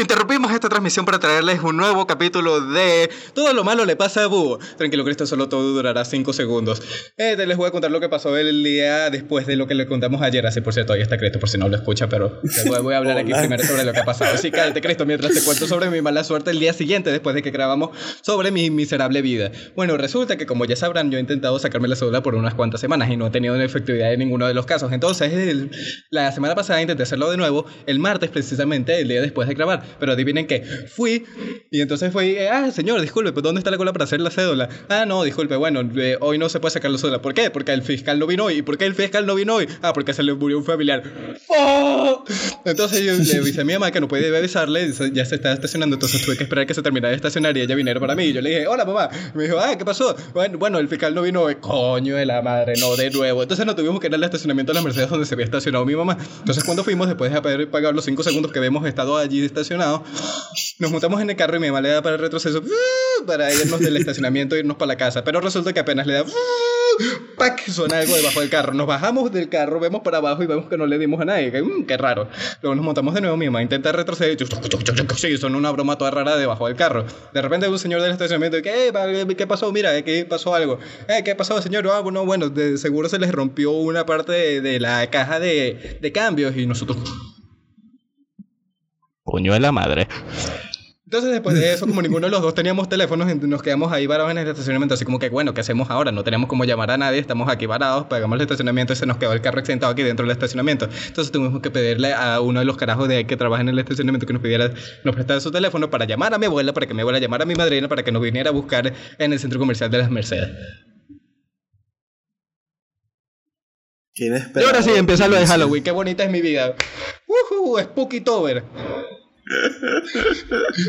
Interrumpimos esta transmisión para traerles un nuevo capítulo de Todo lo malo le pasa a Búho. Tranquilo, Cristo, solo todo durará 5 segundos. Eh, les voy a contar lo que pasó el día después de lo que le contamos ayer. Así, por cierto, ahí está Cristo, por si no lo escucha, pero voy a hablar aquí primero sobre lo que ha pasado. Así, cállate, Cristo, mientras te cuento sobre mi mala suerte el día siguiente, después de que grabamos sobre mi miserable vida. Bueno, resulta que, como ya sabrán, yo he intentado sacarme la cédula por unas cuantas semanas y no he tenido efectividad en ninguno de los casos. Entonces, la semana pasada intenté hacerlo de nuevo, el martes precisamente, el día después de grabar. Pero adivinen que fui y entonces fui, eh, ah, señor, disculpe, pues ¿dónde está la cola para hacer la cédula? Ah, no, disculpe, bueno, eh, hoy no se puede sacar la cédula. ¿Por qué? Porque el fiscal no vino hoy. ¿Y por qué el fiscal no vino hoy? Ah, porque se le murió un familiar. ¡Oh! Entonces yo le avisé a mi mamá que no podía avisarle, ya se estaba estacionando, entonces tuve que esperar que se terminara de estacionar y ella viniera para mí. Y yo le dije, hola mamá. me dijo, ah, ¿qué pasó? Bueno, bueno, el fiscal no vino hoy. Coño de la madre, no, de nuevo. Entonces no tuvimos que ir al estacionamiento de la Mercedes donde se había estacionado mi mamá. Entonces cuando fuimos, después de haber pagado los 5 segundos que habíamos estado allí estacionados, nos montamos en el carro y mi mamá le da para el retroceso para irnos del estacionamiento e irnos para la casa. Pero resulta que apenas le da ¡Pac! Suena algo debajo del carro. Nos bajamos del carro, vemos para abajo y vemos que no le dimos a nadie. Que, mm, qué raro. Luego nos montamos de nuevo. Mi mamá intenta retroceder. Y son una broma toda rara debajo del carro. De repente un señor del estacionamiento eh, ¿qué pasó? Mira, aquí pasó algo. Eh, ¿Qué pasó, señor? Ah, bueno, bueno, de seguro se les rompió una parte de, de la caja de, de cambios y nosotros... Coño de la madre. Entonces, después de eso, como ninguno de los dos teníamos teléfonos, nos quedamos ahí varados en el estacionamiento. Así como que, bueno, ¿qué hacemos ahora? No tenemos cómo llamar a nadie, estamos aquí varados, pagamos el estacionamiento y se nos quedó el carro sentado aquí dentro del estacionamiento. Entonces, tuvimos que pedirle a uno de los carajos de ahí que trabaja en el estacionamiento que nos pidiera, nos prestara su teléfono para llamar a mi abuela, para que mi abuela llamara a mi madrina, para que nos viniera a buscar en el centro comercial de las Mercedes. Y ahora sí, empieza lo de Halloween. Qué bonita es mi vida. ¡Uh! Spooky Tober.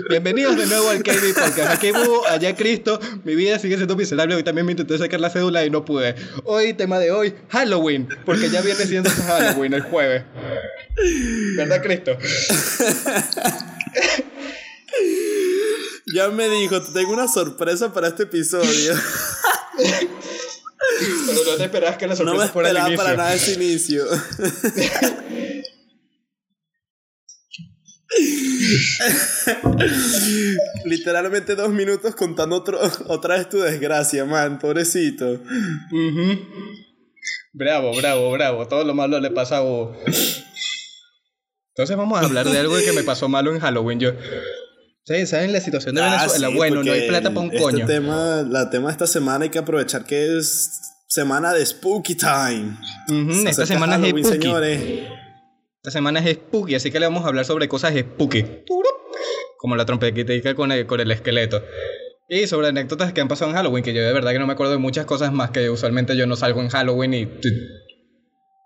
Bienvenidos de nuevo al KB Podcast. Aquí hubo, allá Cristo. Mi vida sigue siendo miserable. Hoy también me intenté sacar la cédula y no pude. Hoy, tema de hoy, Halloween. Porque ya viene siendo Halloween el jueves. ¿Verdad, Cristo? ya me dijo, te tengo una sorpresa para este episodio. Pero no te esperabas que la sorpresa no fuera el inicio. para nada ese inicio. Literalmente dos minutos contando otro, otra vez tu desgracia, man, pobrecito. Bravo, bravo, bravo. Todo lo malo le pasa a vos. Entonces vamos a hablar de algo que me pasó malo en Halloween. Yo. ¿Saben la situación de ah, Venezuela? bueno, no hay plata para un este coño. Tema, la tema de esta semana hay que aprovechar que es semana de Spooky Time. esta semana es Spooky. Señores. Esta semana es spooky, así que le vamos a hablar sobre cosas spooky. Como la trompetita con el, con el esqueleto. Y sobre anécdotas que han pasado en Halloween, que yo de verdad que no me acuerdo de muchas cosas más que usualmente yo no salgo en Halloween y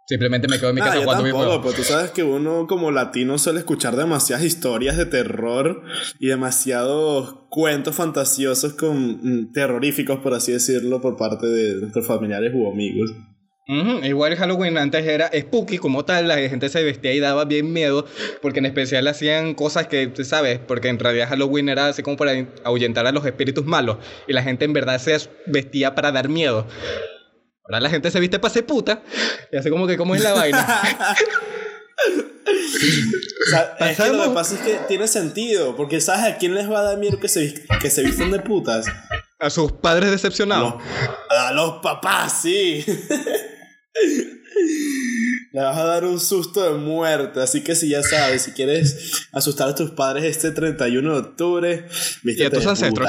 simplemente me quedo en mi casa jugando tampoco, Pero tú sabes que uno como latino suele escuchar demasiadas historias de terror y demasiados cuentos fantasiosos con mm, terroríficos, por así decirlo, por parte de nuestros familiares u amigos. Igual Halloween antes era spooky como tal, la gente se vestía y daba bien miedo, porque en especial hacían cosas que, ¿sabes? Porque en realidad Halloween era así como para ahuyentar a los espíritus malos, y la gente en verdad se vestía para dar miedo. Ahora la gente se viste para ser puta, y así como que, ¿cómo es la vaina? es que lo que pasa es que tiene sentido, porque ¿sabes a quién les va a dar miedo que se, que se visten de putas? A sus padres decepcionados. a los papás, sí. Le vas a dar un susto de muerte, así que si ya sabes, si quieres asustar a tus padres este 31 de octubre, viste. Tus ancestros.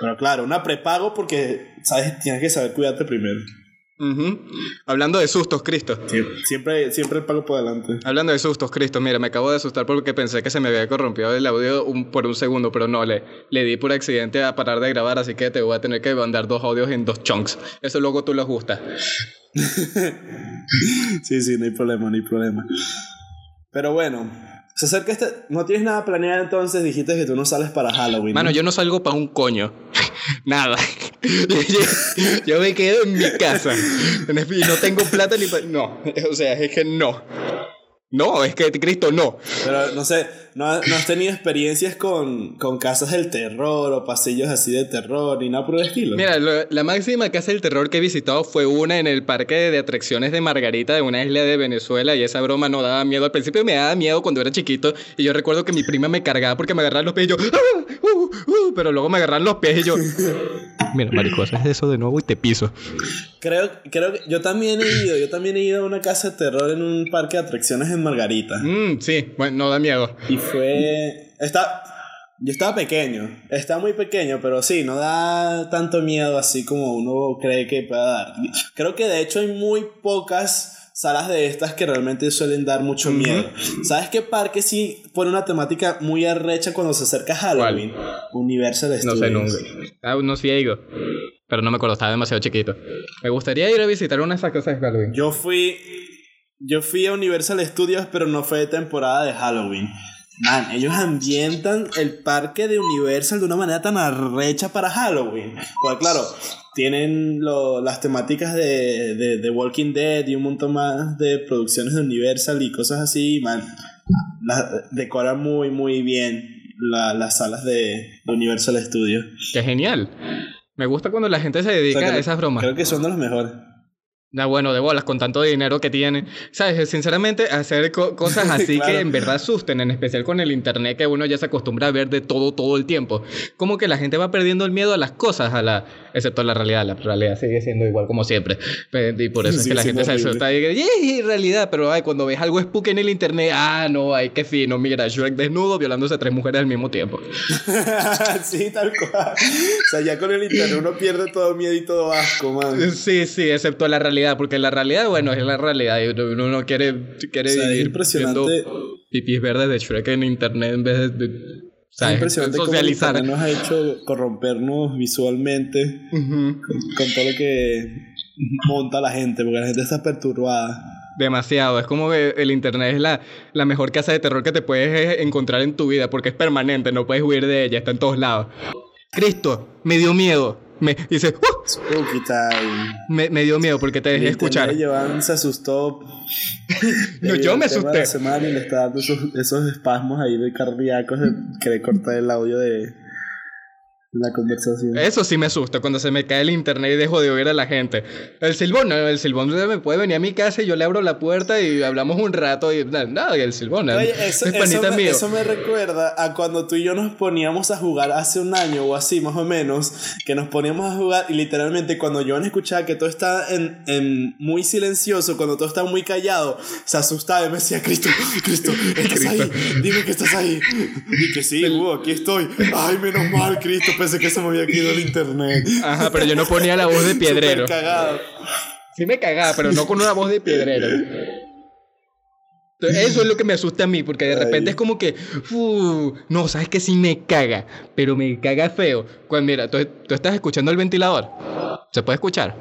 Pero claro, una prepago porque, sabes, tienes que saber cuidarte primero. Hablando de sustos, Cristo. siempre, siempre el pago por delante. Hablando de sustos, Cristo, mira, me acabo de asustar porque pensé que se me había corrompido el audio por un segundo, pero no, le, le di por accidente a parar de grabar, así que te voy a tener que mandar dos audios en dos chunks. Eso luego tú lo gustas. sí, sí, no hay problema, no hay problema. Pero bueno, se acerca este. No tienes nada planeado entonces, dijiste que tú no sales para Halloween. Mano, yo no salgo para un coño. nada. yo, me quedo en mi casa. Y no tengo plata ni para. No, o sea, es que no. No, es que Cristo no. Pero no sé, ¿no, no has tenido experiencias con, con casas del terror o pasillos así de terror ni nada por el estilo? Mira, lo- la máxima casa del terror que he visitado fue una en el parque de atracciones de Margarita de una isla de Venezuela y esa broma no daba miedo. Al principio me daba miedo cuando era chiquito y yo recuerdo que mi prima me cargaba porque me agarraban los pies y yo... "Ah, uh, uh", pero luego me agarraban los pies y yo... Mira, marico, haces eso de nuevo y te piso. Creo, creo que yo también he ido, yo también he ido a una casa de terror en un parque de atracciones en Margarita. Mm, sí, bueno, no da miedo. Y fue... Está... Yo estaba pequeño, estaba muy pequeño, pero sí, no da tanto miedo así como uno cree que pueda dar. Creo que de hecho hay muy pocas salas de estas que realmente suelen dar mucho miedo. ¿Sabes qué parque sí pone una temática muy arrecha cuando se acerca Halloween? Universal No Studios. sé nunca. Ah, no, sí he ido. Pero no me acuerdo, estaba demasiado chiquito. Me gustaría ir a visitar una de esas cosas de Halloween. Yo fui. Yo fui a Universal Studios, pero no fue de temporada de Halloween. Man, ellos ambientan el parque de Universal de una manera tan arrecha para Halloween. Pues claro, tienen lo- las temáticas de, de, de Walking Dead y un montón más de producciones de Universal y cosas así. Man, la- decoran muy, muy bien la- las salas de, de Universal Studios. Qué genial. Me gusta cuando la gente se dedica O sea, que- a esas bromas. Creo que son de los mejores. Da bueno, de bolas, con tanto dinero que tienen. ¿Sabes? Sinceramente, hacer co- cosas así Claro. que en verdad asusten, en especial con el internet que uno ya se acostumbra a ver de todo todo el tiempo. Como que la gente va perdiendo el miedo a las cosas, a la excepto la realidad. La realidad sigue siendo igual como siempre. Y por eso es que la gente se asusta y dice, "Yee, realidad, pero ay, cuando ves algo spooky en el internet, ah, no, ay, qué fino, mira, Shrek desnudo violándose a tres mujeres al mismo tiempo. sí, tal cual. O sea, ya con el internet uno pierde todo miedo y todo asco, man. Sí, sí, excepto la realidad, porque la realidad, bueno, es la realidad. Uno no quiere, quiere O sea, es vivir impresionante. viendo pipis verdes de Shrek en internet en vez de, de- Es ¿sabes? impresionante cómo el socializar. internet nos ha hecho corrompernos visualmente Ujú. con, con todo lo que monta la gente, porque la gente está perturbada. Demasiado. Es como que el internet es la, la mejor casa de terror que te puedes eh, encontrar en tu vida, porque es permanente, no puedes huir de ella, está en todos lados. Cristo, me dio miedo. Me dice, "Uh", Spooky time. me, me dio miedo porque te dejé escuchar. Joan se asustó. No, yo al me asusté. La semana y le está dando esos, esos espasmos ahí de cardíacos de querer cortar el audio de la conversación. Eso sí me asusta cuando se me cae el internet y dejo de oír a la gente. El silbón, no, el silbón me puede venir a mi casa y yo le abro la puerta y hablamos un rato y nada, no, el silbón Oye, es eso, eso panita me, mío. eso me recuerda a cuando tú y yo nos poníamos a jugar hace un año o así más o menos, que nos poníamos a jugar y literalmente cuando yo escuchaba que todo está en, en muy silencioso, cuando todo está muy callado, se asustaba y me decía, Cristo, Cristo, estás ahí, dime que estás ahí. Y que sí, uh, aquí estoy. Ay, menos mal, Cristo, pensé que se me había caído el internet. Ajá, pero yo no ponía la voz de piedrero. Cagado. Sí me cagaba, pero no con una voz de piedrero. Entonces, Eso es lo que me asusta a mí, porque de repente Ay. es como que, "Uh, no, sabes que sí me caga, pero me caga feo. Cuando mira, tú, tú estás escuchando el ventilador, ¿se puede escuchar?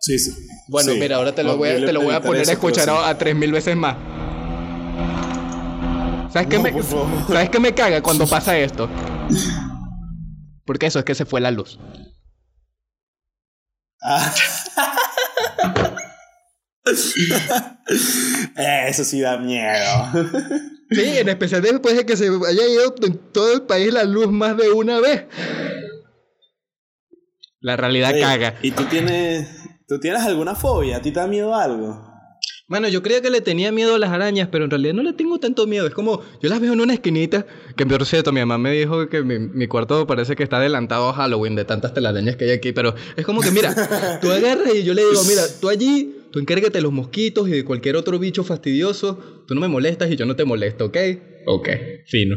Sí, sí. Bueno, Sí. mira, ahora te lo voy a, te lo voy a poner a escuchar a, a 3000 veces más. ¿Sabes qué, No, me, por favor. ¿Sabes qué me caga cuando pasa esto? Porque eso es que se fue la luz. Ah. Eso sí da miedo. Sí, en especial después de que se haya ido en todo el país la luz más de una vez. La realidad Oye, caga. ¿Y tú tienes, tú tienes alguna fobia? ¿A ti te da miedo algo? Mano, yo creía que le tenía miedo a las arañas, pero en realidad no le tengo tanto miedo. Es como, yo las veo en una esquinita, que por cierto, mi mamá me dijo que mi, mi cuarto parece que está adelantado a Halloween de tantas telarañas que hay aquí, pero es como que, mira, tú agarras y yo le digo, mira, tú allí, tú encárgate de los mosquitos y de cualquier otro bicho fastidioso, tú no me molestas y yo no te molesto, ¿ok? Ok, fino.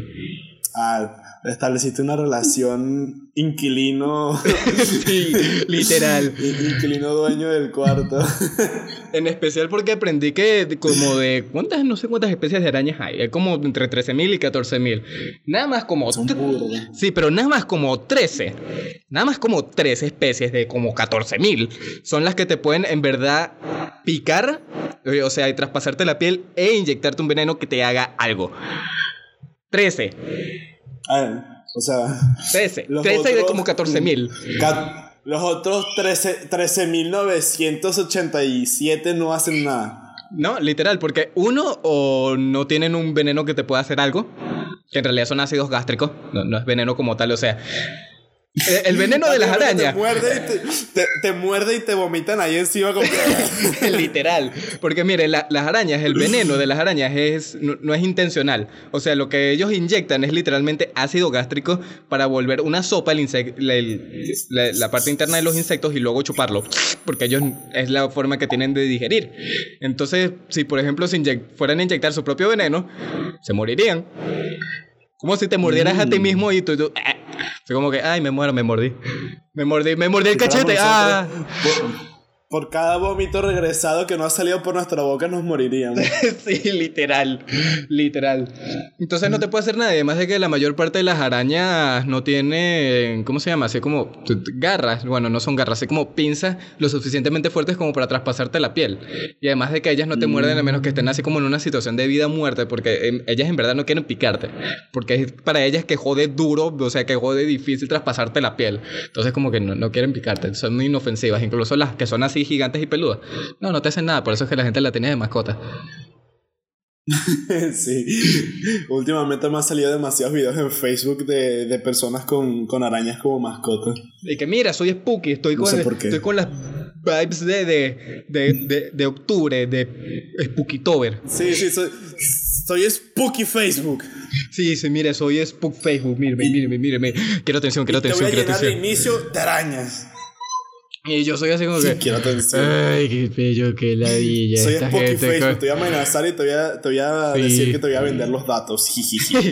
Ah, estableciste una relación inquilino, sí, literal. inquilino dueño del cuarto. En especial porque aprendí que como de cuántas, no sé cuántas especies de arañas hay. Hay como entre 13.000 y 14.000. Nada más como... Son. Sí, pero nada más como 13. Nada más como 13 especies de como 14.000. Son las que te pueden en verdad picar, eh, o sea, y traspasarte la piel e inyectarte un veneno que te haga algo. 13. Ah, o sea, 13. Los 13 de otros- como 14.000. ca- los otros 13 13.987 no hacen nada. No, literal, porque uno o no tienen un veneno que te pueda hacer algo, que en realidad son ácidos gástricos, no, no es veneno como tal, o sea, El veneno de las arañas. Te muerde, y te, te- te muerde y te vomitan ahí encima como que- Literal. Porque mire, la- las arañas, el veneno de las arañas es, no, no es intencional. O sea, lo que ellos inyectan es literalmente ácido gástrico para volver una sopa el la, el- la- la parte interna de los insectos y luego chuparlo. Porque ellos es la forma que tienen de digerir. Entonces, si por ejemplo se fueran a inyectar su propio veneno, se morirían. Como si te mordieras a ti mismo y tú... tú ah. Así como que, ay, me muero, me mordí. Me mordí, me mordí el cachete. Ah. Por, cada vómito regresado que no ha salido por nuestra boca nos moriríamos. Sí, literal, literal. Entonces no te puede hacer nada, además de que la mayor parte de las arañas no tienen, ¿cómo se llama? Así como garras, bueno, no son garras, así como pinzas lo suficientemente fuertes como para traspasarte la piel. Y además de que ellas no te muerden a menos que estén así como en una situación de vida muerte, porque em, ellas en verdad no quieren picarte, porque es para ellas que jode duro, o sea, que jode difícil traspasarte la piel. Entonces como que no, no quieren picarte, son inofensivas, incluso las que son así gigantes y peludas. No, no te hacen nada, por eso es que la gente la tiene de mascota. sí. Últimamente me han salido demasiados videos en Facebook de, de personas con, con arañas como mascotas. Y que mira, soy Spooky, estoy No con, sé por qué. estoy con las vibes de, de, de, de, octubre, de Spookytober. Sí, sí, soy, soy Spooky Facebook. Sí, sí, mire, soy Spook Facebook, míreme, míreme, míreme. Quiero atención, quiero Te voy atención, a quiero atención. inicio de arañas. Y yo soy así como Sí, que... quiero atención. Ay, qué bello, qué ladilla. Soy Facebook, con- te voy a amenazar y te voy a, te voy a Sí. decir que te voy a vender los datos.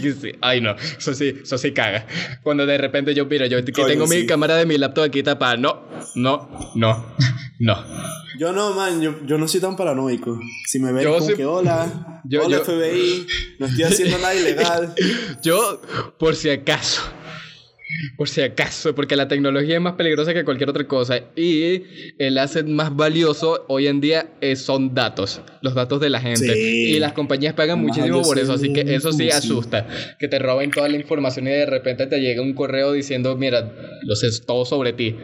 Ay, no, eso sí, eso sí caga. Cuando de repente yo, mira, yo que Coño, tengo mi cámara de mi laptop aquí tapada. No, no, no, no. Yo no, man, yo, yo no soy tan paranoico. Si me ven Yo como que hola, Yo- hola yo- FBI, no estoy haciendo nada ilegal. Yo, por si acaso. Por si acaso, porque la tecnología es más peligrosa que cualquier otra cosa. Y el asset más valioso hoy en día es- son datos. Los datos de la gente. Sí. Y las compañías pagan muchísimo por eso. Así que eso sí asusta. Que te roben toda la información y de repente te llega un correo diciendo, mira, lo sé todo sobre ti.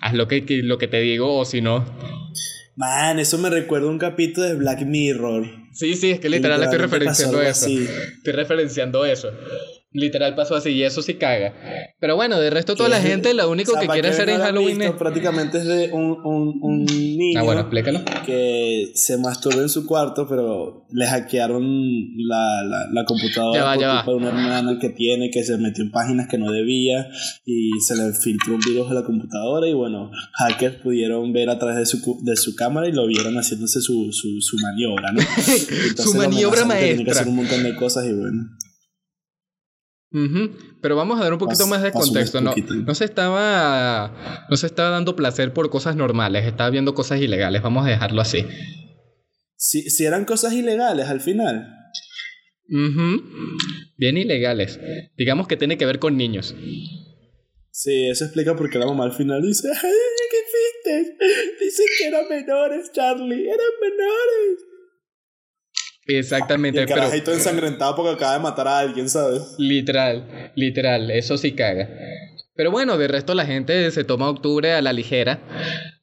Haz lo que, lo que te digo o si no. Man, eso me recuerda a un capítulo de Black Mirror. Sí, sí, es que literal estoy referenciando eso. así. Estoy referenciando eso. Literal pasó así y eso sí caga. Pero bueno, de resto toda la gente lo único que quiere hacer en Halloween es... Prácticamente es de un, un, un niño Ah, bueno, explícalo. que se masturba en su cuarto, pero le hackearon la, la, la computadora Ya va, por ya culpa de una hermana que tiene que se metió en páginas que no debía y se le filtró un virus a la computadora y bueno, hackers pudieron ver a través de su, de su cámara y lo vieron haciéndose su, su, su maniobra, ¿no? Entonces Su maniobra que tenía que maestra. hacer un montón de cosas y bueno. Ujú. Pero vamos a dar un poquito más de contexto. No, no se estaba. No se estaba dando placer por cosas normales. Estaba viendo cosas ilegales. Vamos a dejarlo así. Si, si eran cosas ilegales al final. Ujú. Bien ilegales. Digamos que tiene que ver con niños. Sí, eso explica por qué la mamá al final dice, ay, ¿qué hiciste? Dicen que eran menores, Charlie, eran menores. Exactamente. el Pero carajito ensangrentado porque acaba de matar a alguien, ¿sabes? literal, literal. Eso sí caga. Pero bueno, de resto la gente se toma octubre a la ligera.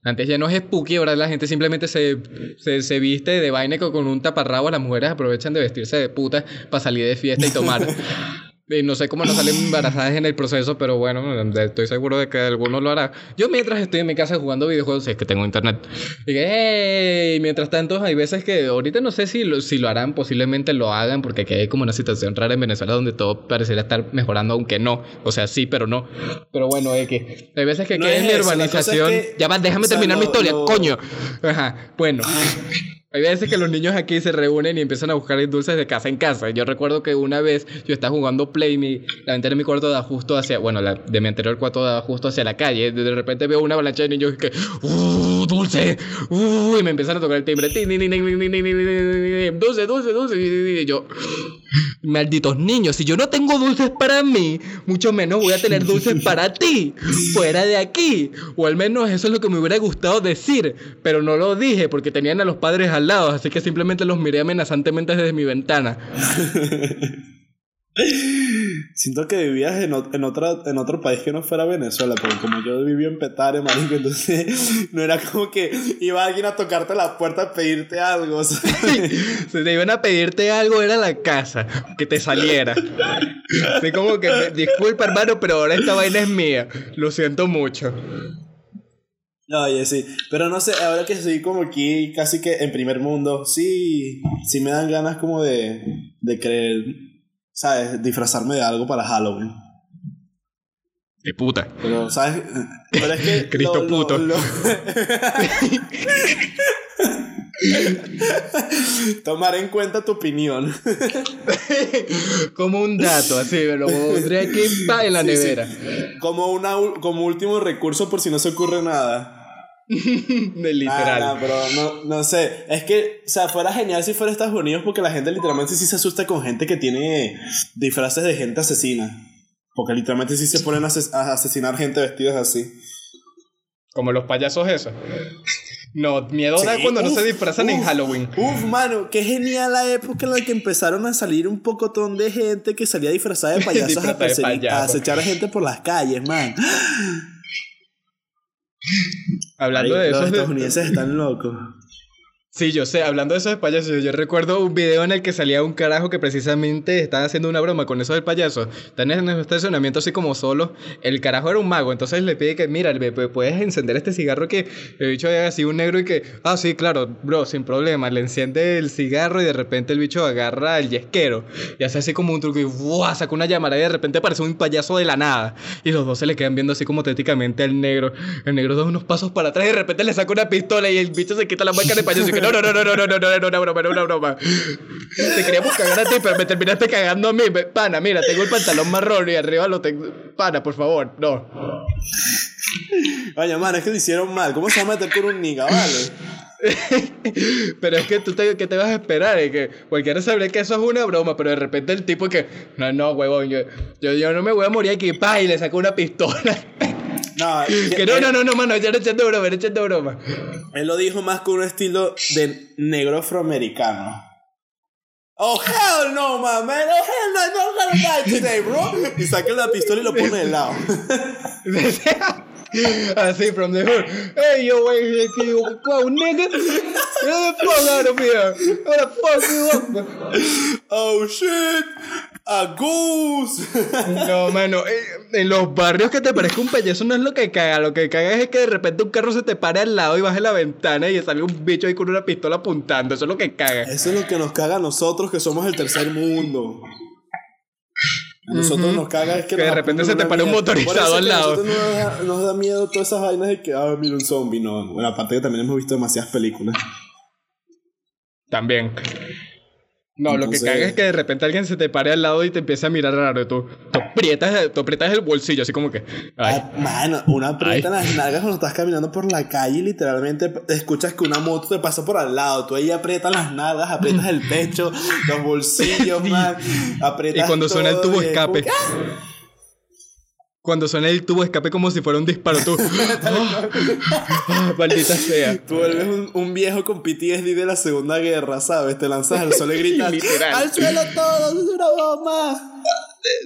Antes ya no es spooky, ahora la gente simplemente se, se, se viste de vaina con con un taparrabo. Las mujeres aprovechan de vestirse de puta para salir de fiesta y tomar. Y no sé cómo no salen embarazadas en el proceso, pero bueno, estoy seguro de que alguno lo hará. Yo mientras estoy en mi casa jugando videojuegos, si es que tengo internet. Y hey, mientras tanto, hay veces que ahorita no sé si lo, si lo harán, posiblemente lo hagan, porque aquí hay como una situación rara en Venezuela donde todo pareciera estar mejorando, aunque no. O sea, sí, pero no. Pero bueno, es que hay veces que No es en mi cosa es urbanización. que- ya va, déjame o sea, terminar mi lo- historia, lo- coño. Ajá, bueno. Hay veces que los niños aquí se reúnen y empiezan a buscar dulces de casa en casa. Yo recuerdo que una vez yo estaba jugando Play, mi, la ventana de mi cuarto da justo hacia, bueno, la de mi anterior cuarto da justo hacia la calle. De repente veo una avalancha de niños que, ¡uh, dulce! ¡uh! Y me empiezan a tocar el timbre. Dulce, dulce, dulce. Y yo, malditos niños, si yo no tengo dulces para mí, mucho menos voy a tener dulces para ti, fuera de aquí. O al menos eso es lo que me hubiera gustado decir, pero no lo dije porque tenían a los padres al lado, así que simplemente los miré amenazantemente desde mi ventana. Siento que vivías en, en, otra, en otro país que no fuera Venezuela, pero como yo viví en Petare, marico, entonces no era como que iba alguien a tocarte la puerta a pedirte algo. Si te iban a pedirte algo, era la casa, que te saliera. Así como que, disculpa hermano, pero ahora esta vaina es mía. Lo siento mucho. Oye, sí, pero no sé, ahora que estoy como aquí casi que en primer mundo, sí, sí me dan ganas como de, de creer ¿sabes? Disfrazarme de algo para Halloween. De puta. Pero, ¿sabes? Pero es que. Cristo puto. Tomar en cuenta tu opinión. como un dato, así, me lo pondré aquí en la nevera. Como, una, como último recurso por si no se ocurre nada. de literal. Ah, pero no, no sé. Es que, o sea, fuera genial si fuera Estados Unidos porque la gente literalmente sí se asusta con gente que tiene disfraces de gente asesina. Porque literalmente sí se ponen a, asesinar gente vestidos así. Como los payasos esos. No, miedo da cuando no se disfrazan en Halloween. Uf, mano, qué genial la época en la que empezaron a salir un pocotón de gente que salía disfrazada de payasos a, a acechar a gente por las calles, man. Hablando de eso. Los estadounidenses están locos. Sí, yo sé, hablando de eso de payasos, yo recuerdo un video en el que salía un carajo que precisamente estaba haciendo una broma con eso del payaso. Están en un estacionamiento así como solo. El carajo era un mago, entonces le pide que, mira, puedes encender este cigarro que el bicho haga así un negro y que, ah, sí, claro, bro, sin problema. Le enciende el cigarro y de repente el bicho agarra el yesquero y hace así como un truco y ¡buah! saca una llamada y de repente aparece un payaso de la nada. Y los dos se le quedan viendo así como téticamente al negro. El negro da unos pasos para atrás y de repente le saca una pistola y el bicho se quita la marca de payaso y que no, no, no, no, no, no, no, no, no, una broma, no, una broma. Te queríamos cagar a ti, pero me terminaste cagando a mí. Pana, mira, tengo el pantalón marrón y arriba lo tengo. Pana, por favor, no. Oye, man, es que te hicieron mal. ¿Cómo se va a meter con un niga, vale? pero es que tú te, ¿qué te vas a esperar? Es que cualquiera sabría que eso es una broma, pero de repente el tipo que, no, no, huevón, yo, yo, no me voy a morir aquí, pa, y le saco una pistola. No, que no, no, no, no, mano, ya no echando broma, no echando broma. Él lo dijo más con un estilo de negro afroamericano. Oh, hell no, man, man. Oh, hell no, I'm not gonna die today, bro. Y saca la pistola y lo pone de lado. Así, from the hood. Hey, yo, wait you go, nigga. Get the fuck out of here. What the fuck you up? Oh, shit. ¡A Goose! No, mano, eh, en los barrios que te parezca un payaso no es lo que caga. Lo que caga es que de repente un carro se te pare al lado y baje la ventana y sale un bicho ahí con una pistola apuntando. Eso es lo que caga. Eso es lo que nos caga a nosotros que somos el tercer mundo. A nosotros nos caga es que, de repente se te pare un motorizado al lado. Nos da, nos da, miedo todas esas vainas de que, ah, mira un zombie. No, bueno, aparte que también hemos visto demasiadas películas. También. No, lo que caga es que de repente alguien se te pare al lado y te empieza a mirar raro. Tú, tú, aprietas, tú aprietas el bolsillo, así como que. Ay. Ah, mano, una aprieta las nalgas cuando estás caminando por la calle y literalmente escuchas que una moto te pasa por al lado. Tú ahí aprietas las nalgas, aprietas el pecho, los bolsillos, man. Aprietas y cuando suena el tubo escape. Cuando suena el tubo escape como si fuera un disparo, tú. oh, maldita sea. Tú vuelves un, un, viejo con PTSD de la Segunda Guerra, ¿sabes? Te lanzas al sol y gritas: ¡Al suelo todo! ¡Es una bomba!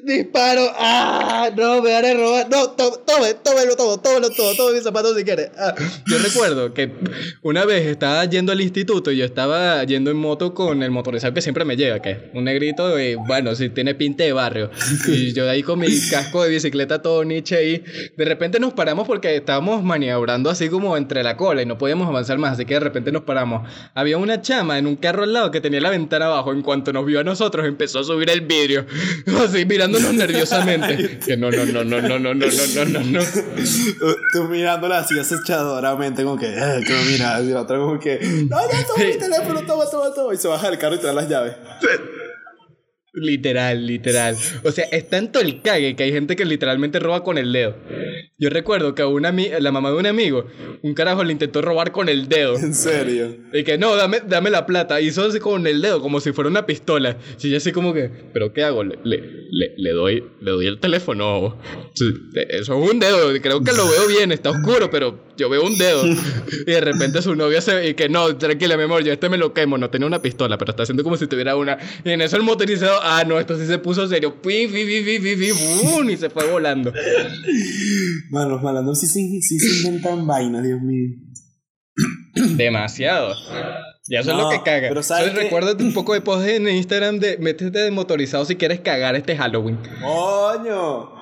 Disparo. ¡Ah! No, me haré robar. No, tome, tómelo todo, tómelo todo, todo mis zapatos si quieres. Ah. Yo recuerdo que una vez estaba yendo al instituto y yo estaba yendo en moto con el motorizado que siempre me lleva, que es un negrito y bueno, si tiene pinte de barrio. Y yo ahí con mi casco de bicicleta todo niche y de repente nos paramos porque estábamos maniobrando así como entre la cola y no podíamos avanzar más, así que de repente nos paramos. Había una chama en un carro al lado que tenía la ventana abajo. En cuanto nos vio a nosotros, empezó a subir el vidrio. Así mirándonos nerviosamente. que no, no, no, no, no, no, no, no, no, no. Tú mirándola así acechadoramente, como que, eh, que mira, y la otra como que, no, ya toma mi teléfono, toma, toma, toma. Y se baja del carro y te da las llaves. Literal, literal. O sea, es tanto el cague que hay gente que literalmente roba con el dedo. Yo recuerdo que a una la mamá de un amigo, un carajo le intentó robar con el dedo. ¿En serio? Y que no, dame, dame la plata. Hizo así con el dedo, como si fuera una pistola. Y yo así como que, ¿pero qué hago? Le, le, le, doy, le doy el teléfono. Eso es un dedo. Creo que lo veo bien, está oscuro, pero yo veo un dedo. y de repente su novia se. Y que no, tranquila, mi amor, yo este me lo quemo. No tenía una pistola, pero está haciendo como si tuviera una. Y en eso el motorizado, ah, no, esto sí se puso serio. Pi, pi, pi, pi, pi, pi, y se fue volando. Man, los malandros sí, sí, sí se inventan vainas, Dios mío. Demasiado. Ya eso es lo que caga. Pero sabes recuerdo un poco de post en Instagram de métete de motorizado si quieres cagar este Halloween. ¡Coño!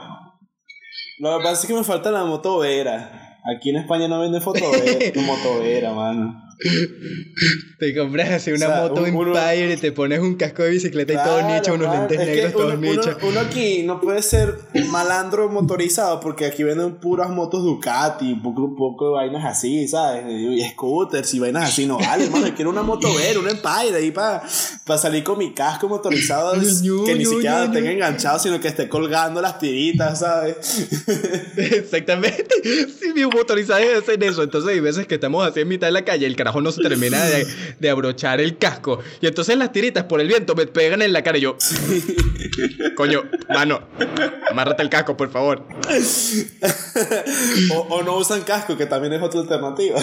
Lo que pasa es que me falta la motovera. Aquí en España no venden fotovera, motovera, mano. Te compras así una moto Empire y te pones un casco de bicicleta y todo nicho, unos lentes negros, todos nichos. Uno, aquí no puede ser malandro motorizado porque aquí venden puras motos Ducati, un poco, poco de vainas así, ¿sabes? Y scooters y vainas así. No vale, hermano, quiero una moto ver, un Empire ahí para pa salir con mi casco motorizado que ni siquiera tenga enganchado, sino que esté colgando las tiritas, ¿sabes? Exactamente. Si mi motorizado es en eso. Entonces hay veces que estamos así en mitad de la calle, el carajo no se termina de, abrochar el casco. Y entonces las tiritas por el viento me pegan en la cara y yo. Coño, mano, amárrate el casco, por favor. o, no usan casco, que también es otra alternativa.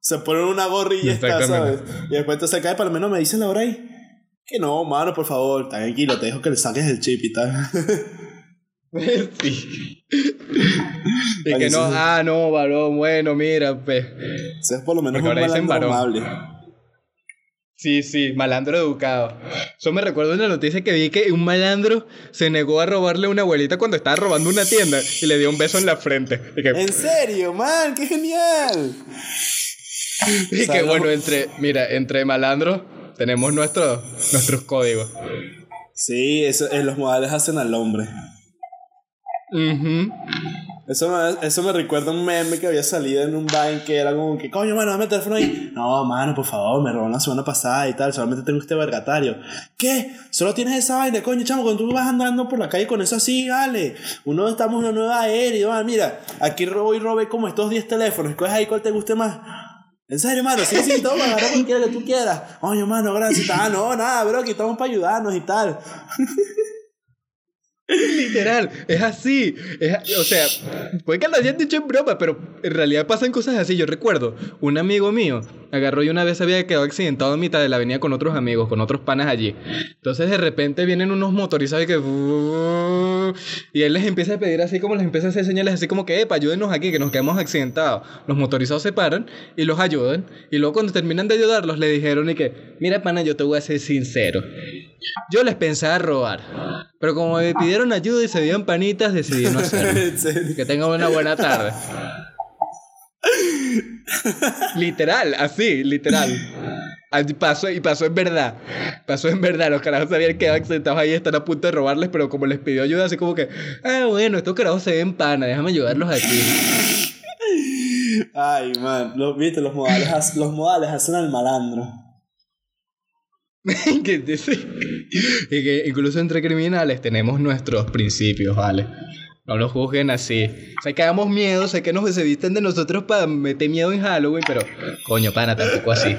Se ponen una gorrilla ¿sabes? Y después te se cae, para menos me dicen la hora ahí. Que no, mano, por favor, tranquilo, te dejo que le saques el chip y tal. sí. Y que no, ah, no, varón, bueno, mira, pues. es por lo menos un malandro amable. Sí, sí, malandro educado. Eso me recuerdo una noticia que vi que un malandro se negó a robarle a una abuelita cuando estaba robando una tienda y le dio un beso en la frente. ¿En serio, man? ¡Qué genial! Y que bueno, entre, mira, entre malandros tenemos nuestros nuestros códigos. Sí, eso, en los modales hacen al hombre. Eso me, eso me recuerda a un meme que había salido en un Vine que era como que, coño, mano, dame el teléfono ahí. No, mano, por favor, me robó la semana pasada y tal, solamente tengo este vergatario. ¿Qué? ¿Solo tienes esa vaina, coño, chamo? Cuando tú vas andando por la calle con eso así, dale. Uno estamos en una nueva era ah, mira, aquí robo y robé como estos 10 teléfonos, ¿cuál es ahí cuál te guste más? En serio, mano, sí, sí, toma, agarra cualquiera que tú quieras. Coño, mano, gracias. Ah, no, nada, bro, aquí estamos para ayudarnos y tal. Literal, es así. o sea, puede que lo hayan dicho en broma, pero en realidad pasan cosas así. Yo recuerdo, un amigo mío agarró y una vez había quedado accidentado en mitad de la avenida con otros amigos, con otros panas allí. Entonces de repente vienen unos motorizados y que... Y él les empieza a pedir así como les empieza a hacer señales así como que, epa, ayúdenos aquí, que nos quedamos accidentados. Los motorizados se paran y los ayudan. Y luego cuando terminan de ayudarlos le dijeron y que, mira pana, yo te voy a ser sincero. Yo les pensaba robar. Pero como me pidieron ayuda y se dieron panitas, decidí no hacerlo. que tengan una buena tarde. literal, así, literal. pasó, y pasó en verdad. Pasó en verdad. Los carajos habían quedado sentados ahí, están a punto de robarles, pero como les pidió ayuda, así como que, ah, bueno, estos carajos se ven pana, déjame ayudarlos aquí. Ay, man, los, viste, los modales, los modales hacen al malandro. que, y que incluso entre criminales tenemos nuestros principios, ¿vale? No nos juzguen así. Sé que hagamos miedo, sé que nos se visten de nosotros para meter miedo en Halloween, pero coño, pana, tampoco así.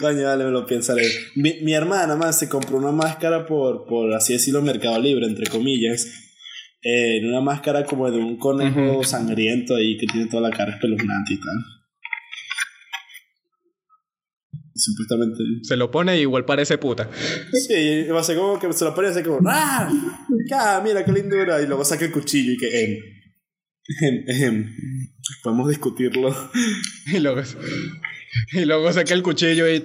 coño, vale, me lo pensaré. Mi, mi, hermana más se compró una máscara por, por así decirlo, Mercado Libre, entre comillas. Eh, una máscara como de un conejo sangriento ahí que tiene toda la cara espeluznante y tal. Supuestamente. Se lo pone y igual parece puta. Sí, va a ser como que se lo pone y hace como ¡Ah! Mira qué lindura. Y luego saca el cuchillo y que em, Podemos discutirlo. Y luego, y luego saca el cuchillo y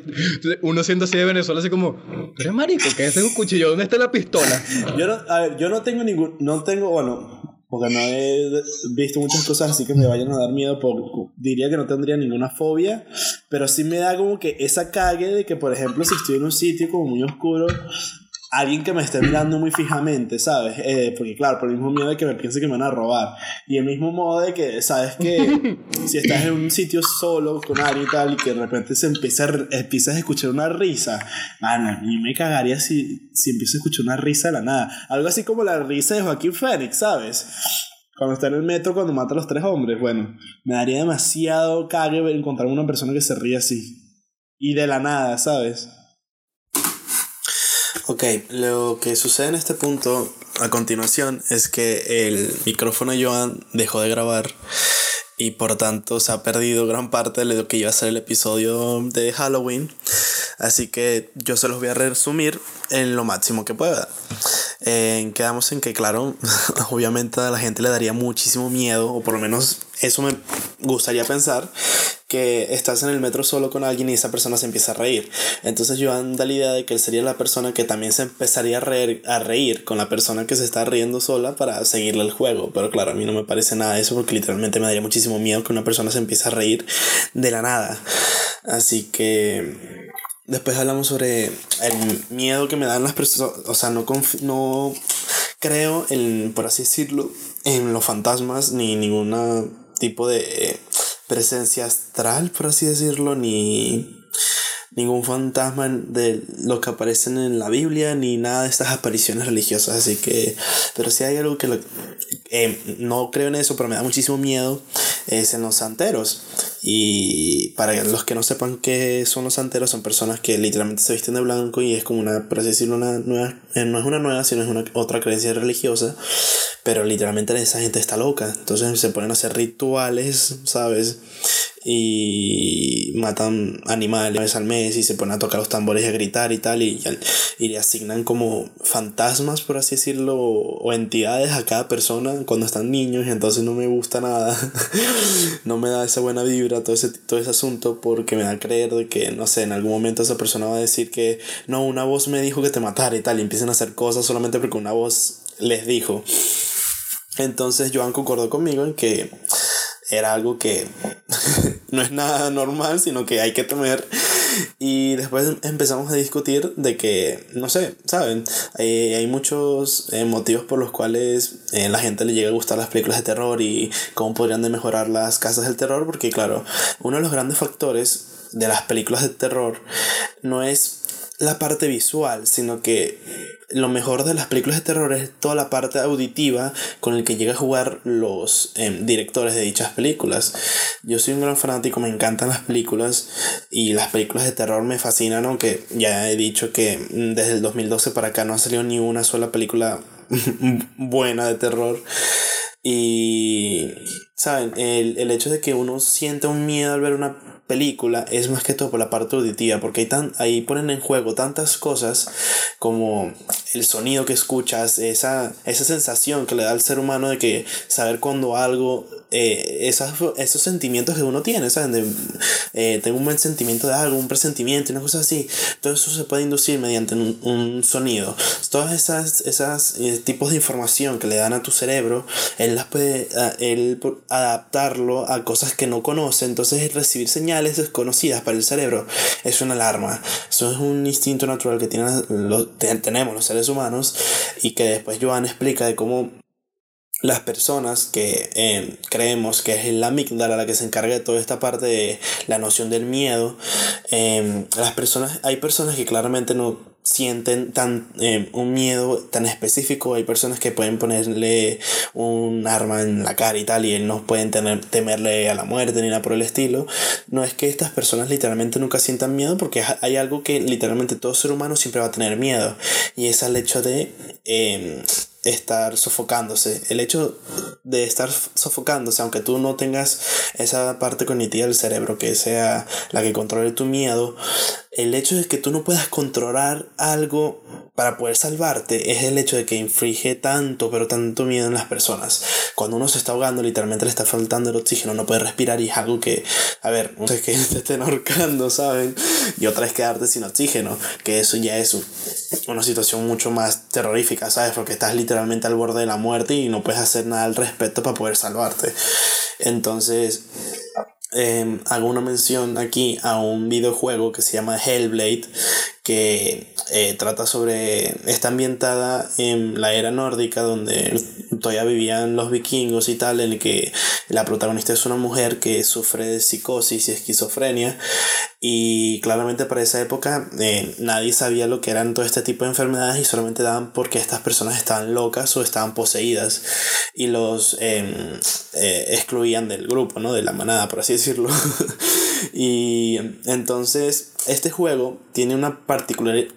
uno siendo así de Venezuela así como, pero marico, ¿qué es un cuchillo? ¿Dónde está la pistola? Yo no, a ver, yo no tengo ningún, no tengo, bueno, porque no he visto muchas cosas así que me vayan a dar miedo. diría que no tendría ninguna fobia, pero sí me da como que esa cague de que, por ejemplo, si estoy en un sitio como muy oscuro, alguien que me esté mirando muy fijamente, ¿sabes? Eh, porque claro, por el mismo miedo de que me piense que me van a robar. Y el mismo modo de que, ¿sabes? Que si estás en un sitio solo con alguien y tal y que de repente se empieza a, empiezas a escuchar una risa, man, a mí me cagaría si, si empiezo a escuchar una risa de la nada. Algo así como la risa de Joaquín Fénix, ¿sabes? Cuando está en el metro, cuando mata a los tres hombres, bueno, me daría demasiado cague encontrar una persona que se ríe así. Y de la nada, ¿sabes? Ok, lo que sucede en este punto a continuación es que el micrófono de Joan dejó de grabar y por tanto se ha perdido gran parte de lo que iba a ser el episodio de Halloween. Así que yo se los voy a resumir en lo máximo que pueda. Eh, quedamos en que, claro, obviamente a la gente le daría muchísimo miedo, o por lo menos eso me gustaría pensar, que estás en el metro solo con alguien y esa persona se empieza a reír. Entonces yo ando la idea de que él sería la persona que también se empezaría a reír, a reír con la persona que se está riendo sola para seguirle el juego. Pero claro, a mí no me parece nada eso porque literalmente me daría muchísimo miedo que una persona se empiece a reír de la nada. Así que después hablamos sobre el miedo que me dan las personas. O sea, no, no creo, en, por así decirlo, en los fantasmas ni ningún tipo de presencia astral, por así decirlo, ni ningún fantasma de lo que aparecen en la Biblia, ni nada de estas apariciones religiosas. Así que, pero si hay algo que eh, no creo en eso, pero me da muchísimo miedo, es en los santeros. Y para los que no sepan qué son los santeros, son personas que literalmente se visten de blanco y es como una, por así decirlo, una nueva, eh, no es una nueva, sino es una otra creencia religiosa. Pero literalmente esa gente está loca. Entonces se ponen a hacer rituales, ¿sabes? y matan animales al mes y se ponen a tocar los tambores y a gritar y tal y, y le asignan como fantasmas por así decirlo o entidades a cada persona cuando están niños y entonces no me gusta nada no me da esa buena vibra todo ese, todo ese asunto porque me da a creer de que no sé en algún momento esa persona va a decir que no una voz me dijo que te matara y tal y empiezan a hacer cosas solamente porque una voz les dijo entonces Joan concordó conmigo en que era algo que no es nada normal, sino que hay que temer. Y después empezamos a discutir de que, no sé, ¿saben? Hay, hay muchos eh, motivos por los cuales eh, la gente le llega a gustar las películas de terror y cómo podrían mejorar las casas del terror, porque claro, uno de los grandes factores de las películas de terror no es la parte visual, sino que lo mejor de las películas de terror es toda la parte auditiva con el que llega a jugar los em, directores de dichas películas. Yo soy un gran fanático, me encantan las películas y las películas de terror me fascinan, aunque ya he dicho que mm, desde el 2012 para acá no ha salido ni una sola película buena de terror. Y, ¿saben? El, el hecho de que uno sienta un miedo al ver una película es más que todo por la parte auditiva, porque tan, ahí ponen en juego tantas cosas como el sonido que escuchas, esa, esa sensación que le da al ser humano de que saber cuando algo, eh, esos sentimientos que uno tiene, ¿saben? Eh, tengo un buen sentimiento de algo, un presentimiento, una cosa así, todo eso se puede inducir mediante un, un sonido. Todas esas, esas eh, tipos de información que le dan a tu cerebro, él las puede, él adaptarlo a cosas que no conoce, entonces recibir señales desconocidas para el cerebro es una alarma. Eso es un instinto natural que tienen, lo, tenemos los seres humanos y que después Joan explica de cómo las personas que eh, creemos que es la amígdala la que se encarga de toda esta parte de la noción del miedo, eh, las personas, hay personas que claramente no sienten tan eh, un miedo tan específico. Hay personas que pueden ponerle un arma en la cara y tal y no pueden tener, temerle a la muerte ni nada por el estilo. No es que estas personas literalmente nunca sientan miedo porque hay algo que literalmente todo ser humano siempre va a tener miedo y es el hecho de em, estar sofocándose. El hecho de estar sofocándose, aunque tú no tengas esa parte cognitiva del cerebro que sea la que controle tu miedo, el hecho de que tú no puedas controlar algo para poder salvarte es el hecho de que inflige tanto, pero tanto miedo en las personas. Cuando uno se está ahogando, literalmente le está faltando el oxígeno, no puede respirar y es algo que, a ver, no sé que te estén ahorcando, ¿saben? Y otra es quedarte sin oxígeno, que eso ya es una situación mucho más terrorífica, ¿sabes? Porque estás literalmente al borde de la muerte y no puedes hacer nada al respecto para poder salvarte. Entonces, eh, hago una mención aquí a un videojuego que se llama Hellblade, que eh, trata sobre, está ambientada en la era nórdica, donde todavía vivían los vikingos y tal, en el que la protagonista es una mujer que sufre de psicosis y esquizofrenia. Y claramente para esa época eh, nadie sabía lo que eran todo este tipo de enfermedades y solamente daban porque estas personas estaban locas o estaban poseídas y los em, eh, excluían del grupo, ¿no? De la manada, por así decirlo. y entonces este juego tiene una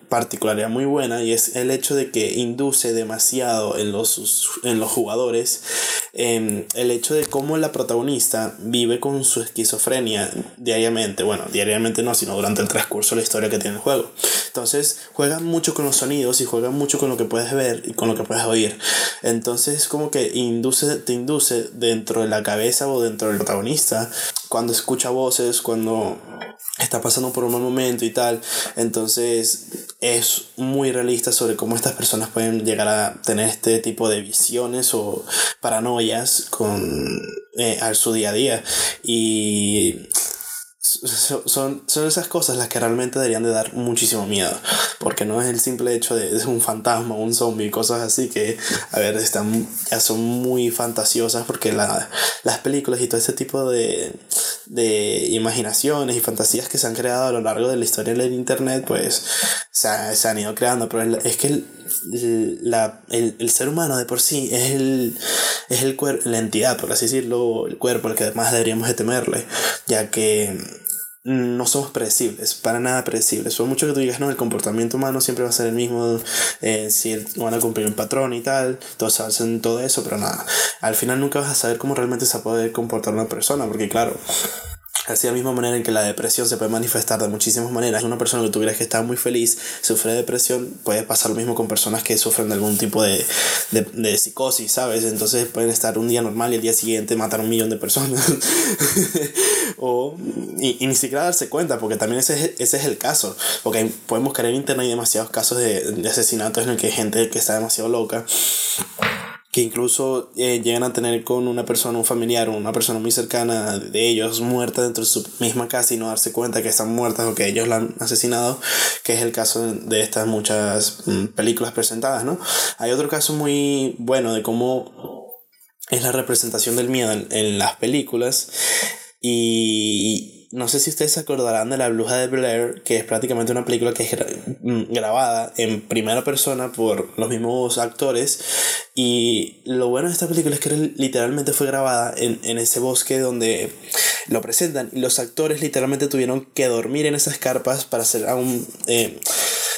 particularidad muy buena y es el hecho de que induce demasiado en los, en los jugadores em, el hecho de cómo la protagonista vive con su esquizofrenia diariamente, bueno, diariamente no, sino durante el transcurso de la historia que tiene el juego. Entonces juegan mucho con los sonidos y juegan mucho con lo que puedes ver y con lo que puedes oír. Entonces como que induce, te induce dentro de la cabeza o dentro del protagonista cuando escucha voces, cuando está pasando por un mal momento y tal. Entonces es muy realista sobre cómo estas personas pueden llegar a tener este tipo de visiones o paranoias con eh, a su día a día. Y son, son esas cosas las que realmente deberían de dar muchísimo miedo. Porque no es el simple hecho de, un fantasma, un zombie, cosas así que, a ver, están, ya son muy fantasiosas porque la, las películas y todo ese tipo de, de imaginaciones y fantasías que se han creado a lo largo de la historia del internet, pues se, se han ido creando. Pero es que el, la, el, el, ser humano de por sí es el, es el la entidad, por así decirlo, el cuerpo, el que además deberíamos de temerle, ya que no somos predecibles, para nada predecibles. Por mucho que tú digas, no, el comportamiento humano siempre va a ser el mismo, eh, si van a cumplir un patrón y tal, todos hacen todo eso, pero nada, al final nunca vas a saber cómo realmente se puede comportar una persona, porque claro, Así de la misma manera en que la depresión se puede manifestar de muchísimas maneras. Una persona que tú crees que está muy feliz sufre de depresión, puede pasar lo mismo con personas que sufren de algún tipo de, de, psicosis, ¿sabes? Entonces pueden estar un día normal y el día siguiente matar a un millón de personas. o, y, y, ni siquiera darse cuenta, porque también ese es, ese es el caso. Porque podemos creer en internet hay demasiados casos de, de asesinatos en el que hay gente que está demasiado loca que incluso eh, llegan a tener con una persona, un familiar una persona muy cercana de ellos muerta dentro de su misma casa y no darse cuenta que están muertas o que ellos la han asesinado, que es el caso de estas muchas mm, películas presentadas, ¿no? Hay otro caso muy bueno de cómo es la representación del miedo en, en las películas y no sé si ustedes se acordarán de La Bruja de Blair, que es prácticamente una película que es mm, grabada en primera persona por los mismos actores. Y lo bueno de esta película es que literalmente fue grabada en, en ese bosque donde lo presentan. Y los actores literalmente tuvieron que dormir en esas carpas para hacer aún... Eh,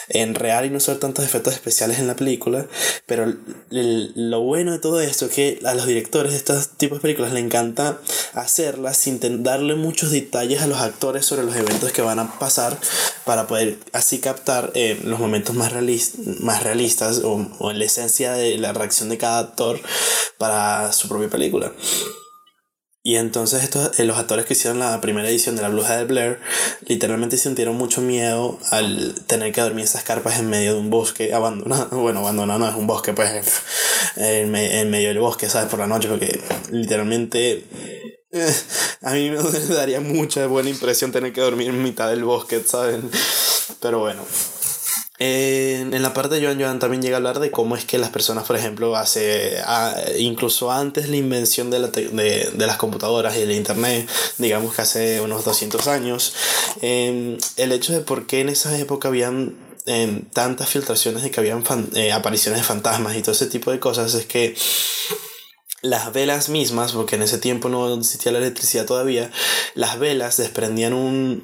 en real y no usar tantos efectos especiales en la película, pero lo bueno de todo esto es que a los directores de estos tipos de películas le encanta hacerlas sin darle muchos detalles a los actores sobre los eventos que van a pasar para poder así captar eh, los momentos más, más realistas o, o la esencia de la reacción de cada actor para su propia película. Y entonces estos, eh, los actores que hicieron la primera edición de La Bruja de Blair literalmente sintieron mucho miedo al tener que dormir esas carpas en medio de un bosque abandonado. Bueno, abandonado no es un bosque, pues en, en medio del bosque, ¿sabes? Por la noche, porque literalmente eh, a mí me daría mucha buena impresión tener que dormir en mitad del bosque, ¿sabes? Pero bueno, en la parte de Joan Joan también llega a hablar de cómo es que las personas, por ejemplo, hace incluso antes la invención de, la de, de, las computadoras y del internet, digamos que hace unos 200 años, em, el hecho de por qué en esa época habían em, tantas filtraciones de que habían eh, apariciones de fantasmas y todo ese tipo de cosas es que las velas mismas, porque en ese tiempo no existía la electricidad todavía, las velas desprendían un,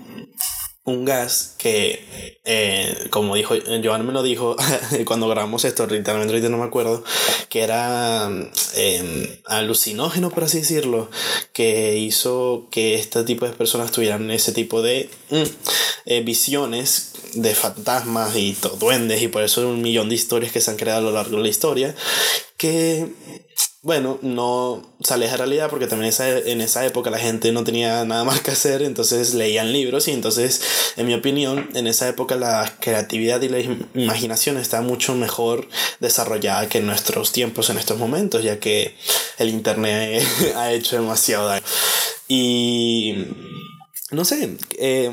un gas que, eh, como dijo, Joan me lo dijo cuando grabamos esto, literalmente ahorita no me acuerdo, que era em, alucinógeno, por así decirlo, que hizo que este tipo de personas tuvieran ese tipo de mm, eh, visiones de fantasmas y duendes, y por eso un millón de historias que se han creado a lo largo de la historia, que bueno, no sale de realidad porque también en esa época la gente no tenía nada más que hacer, entonces leían libros y entonces, en mi opinión, en esa época la creatividad y la imaginación está mucho mejor desarrollada que en nuestros tiempos, en estos momentos, ya que el Internet ha hecho demasiado daño. Y no sé, eh,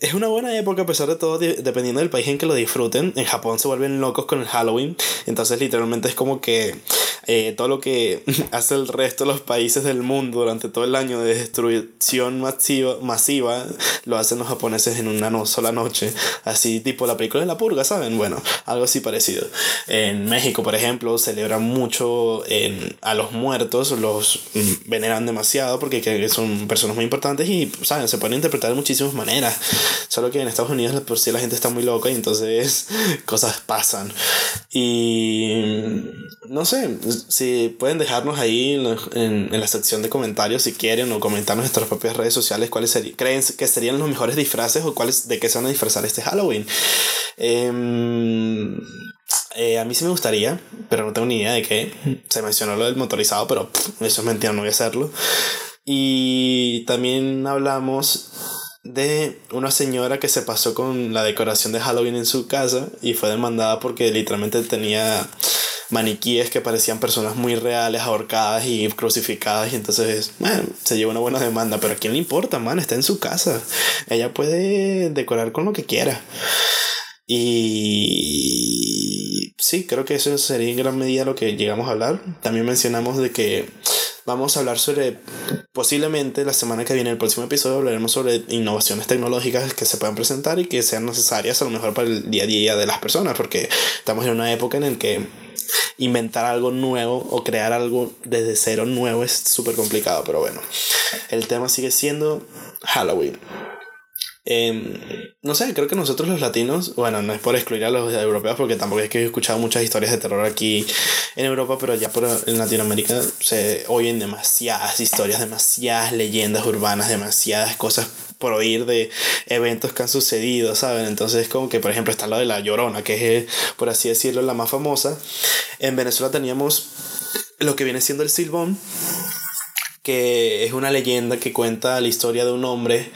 es una buena época a pesar de todo, dependiendo del país en que lo disfruten. En Japón se vuelven locos con el Halloween, entonces literalmente es como que eh, todo lo que hace el resto de los países del mundo durante todo el año de destrucción masiva, masiva lo hacen los japoneses en una sola noche. Así tipo la película de la purga, ¿saben? Bueno, algo así parecido. En México, por ejemplo, celebran mucho a los muertos, los veneran demasiado porque son personas muy importantes y, ¿saben? Se pueden interpretar de muchísimas maneras. Solo que en Estados Unidos por si la gente está muy loca y entonces cosas pasan. Y no sé, si pueden dejarnos ahí en, la sección de comentarios si quieren o comentar en nuestras propias redes sociales cuáles creen que serían los mejores disfraces o cuáles de qué se van a disfrazar este Halloween. Em, eh, a mí sí me gustaría, pero no tengo ni idea de qué. Se mencionó lo del motorizado, pero eso es mentira, no voy a hacerlo. Y también hablamos de una señora que se pasó con la decoración de Halloween en su casa y fue demandada porque literalmente tenía maniquíes que parecían personas muy reales, ahorcadas y crucificadas. Y entonces, bueno, se llevó una buena demanda. Pero a quién le importa, man, está en su casa. Ella puede decorar con lo que quiera. Y sí, creo que eso sería en gran medida lo que llegamos a hablar. También mencionamos de que vamos a hablar sobre, posiblemente la semana que viene, el próximo episodio, hablaremos sobre innovaciones tecnológicas que se puedan presentar y que sean necesarias a lo mejor para el día a día de las personas, porque estamos en una época en la que inventar algo nuevo o crear algo desde cero nuevo es súper complicado, pero bueno, el tema sigue siendo Halloween. Em, no sé, creo que nosotros los latinos, bueno, no es por excluir a los europeos, porque tampoco es que he escuchado muchas historias de terror aquí en Europa, pero ya por, en Latinoamérica se oyen demasiadas historias, demasiadas leyendas urbanas, demasiadas cosas por oír de eventos que han sucedido, ¿saben? Entonces, como que, por ejemplo, está lo de la Llorona, que es, por así decirlo, la más famosa. En Venezuela teníamos lo que viene siendo el Silbón, que es una leyenda que cuenta la historia de un hombre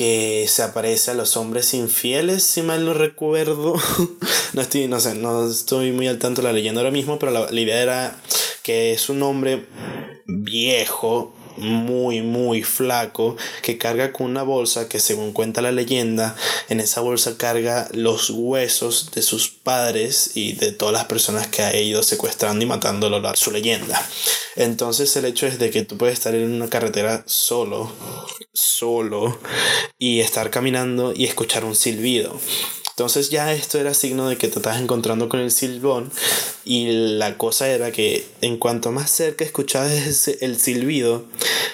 que se aparece a los hombres infieles, si mal no recuerdo. no estoy, no sé, no estoy muy al tanto de la leyenda ahora mismo, pero la, la idea era que es un hombre viejo, muy, muy flaco que carga con una bolsa que según cuenta la leyenda, en esa bolsa carga los huesos de sus padres y de todas las personas que ha ido secuestrando y matando a lo largo de su leyenda. Entonces el hecho es de que tú puedes estar en una carretera solo, solo, y estar caminando y escuchar un silbido. Entonces ya esto era signo de que te estás encontrando con el silbón y la cosa era que en cuanto más cerca escuchabas el silbido,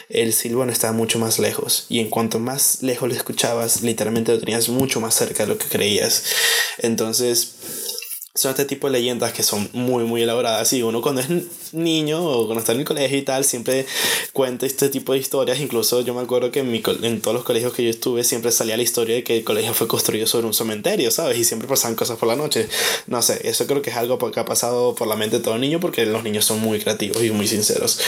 el silbón estaba mucho más lejos y en cuanto más lejos lo escuchabas, literalmente lo tenías mucho más cerca de lo que creías. Entonces son este tipo de leyendas que son muy, muy elaboradas. Y uno cuando es niño o cuando está en el colegio y tal, siempre cuenta este tipo de historias. Incluso yo me acuerdo que en, mi, en todos los colegios que yo estuve siempre salía la historia de que el colegio fue construido sobre un cementerio, ¿sabes? Y siempre pasaban cosas por la noche. No sé, eso creo que es algo que ha pasado por la mente de todo niño porque los niños son muy creativos y muy sinceros.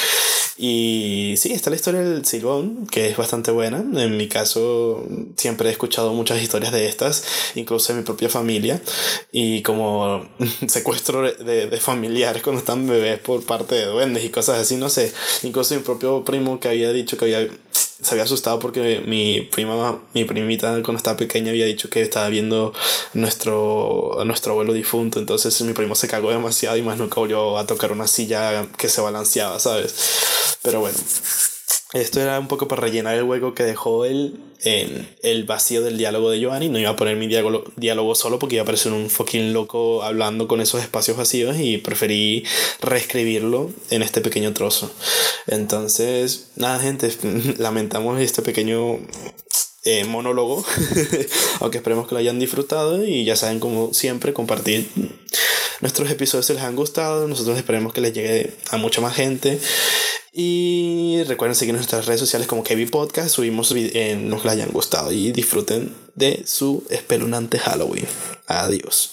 Y sí, está la historia del silbón, que es bastante buena. En mi caso, siempre he escuchado muchas historias de estas, incluso en mi propia familia. Y como secuestro de, de, familiares cuando están bebés por parte de duendes y cosas así, no sé. Incluso mi propio primo que había dicho que había se había asustado porque mi prima, mi primita cuando estaba pequeña había dicho que estaba viendo nuestro, nuestro abuelo difunto, entonces mi primo se cagó demasiado y más nunca volvió a tocar una silla que se balanceaba, ¿sabes? Pero bueno, esto era un poco para rellenar el hueco que dejó él en el vacío del diálogo de Giovanni. No iba a poner mi diálogo, diálogo solo porque iba a parecer un fucking loco hablando con esos espacios vacíos y preferí reescribirlo en este pequeño trozo. Entonces, nada, gente, lamentamos este pequeño eh, monólogo. Aunque esperemos que lo hayan disfrutado y ya saben, como siempre, compartir nuestros episodios si les han gustado. Nosotros esperemos que les llegue a mucha más gente. Y recuerden seguir nuestras redes sociales como Kevin Podcast. Subimos en los que les hayan gustado y disfruten de su espeluznante Halloween. Adiós.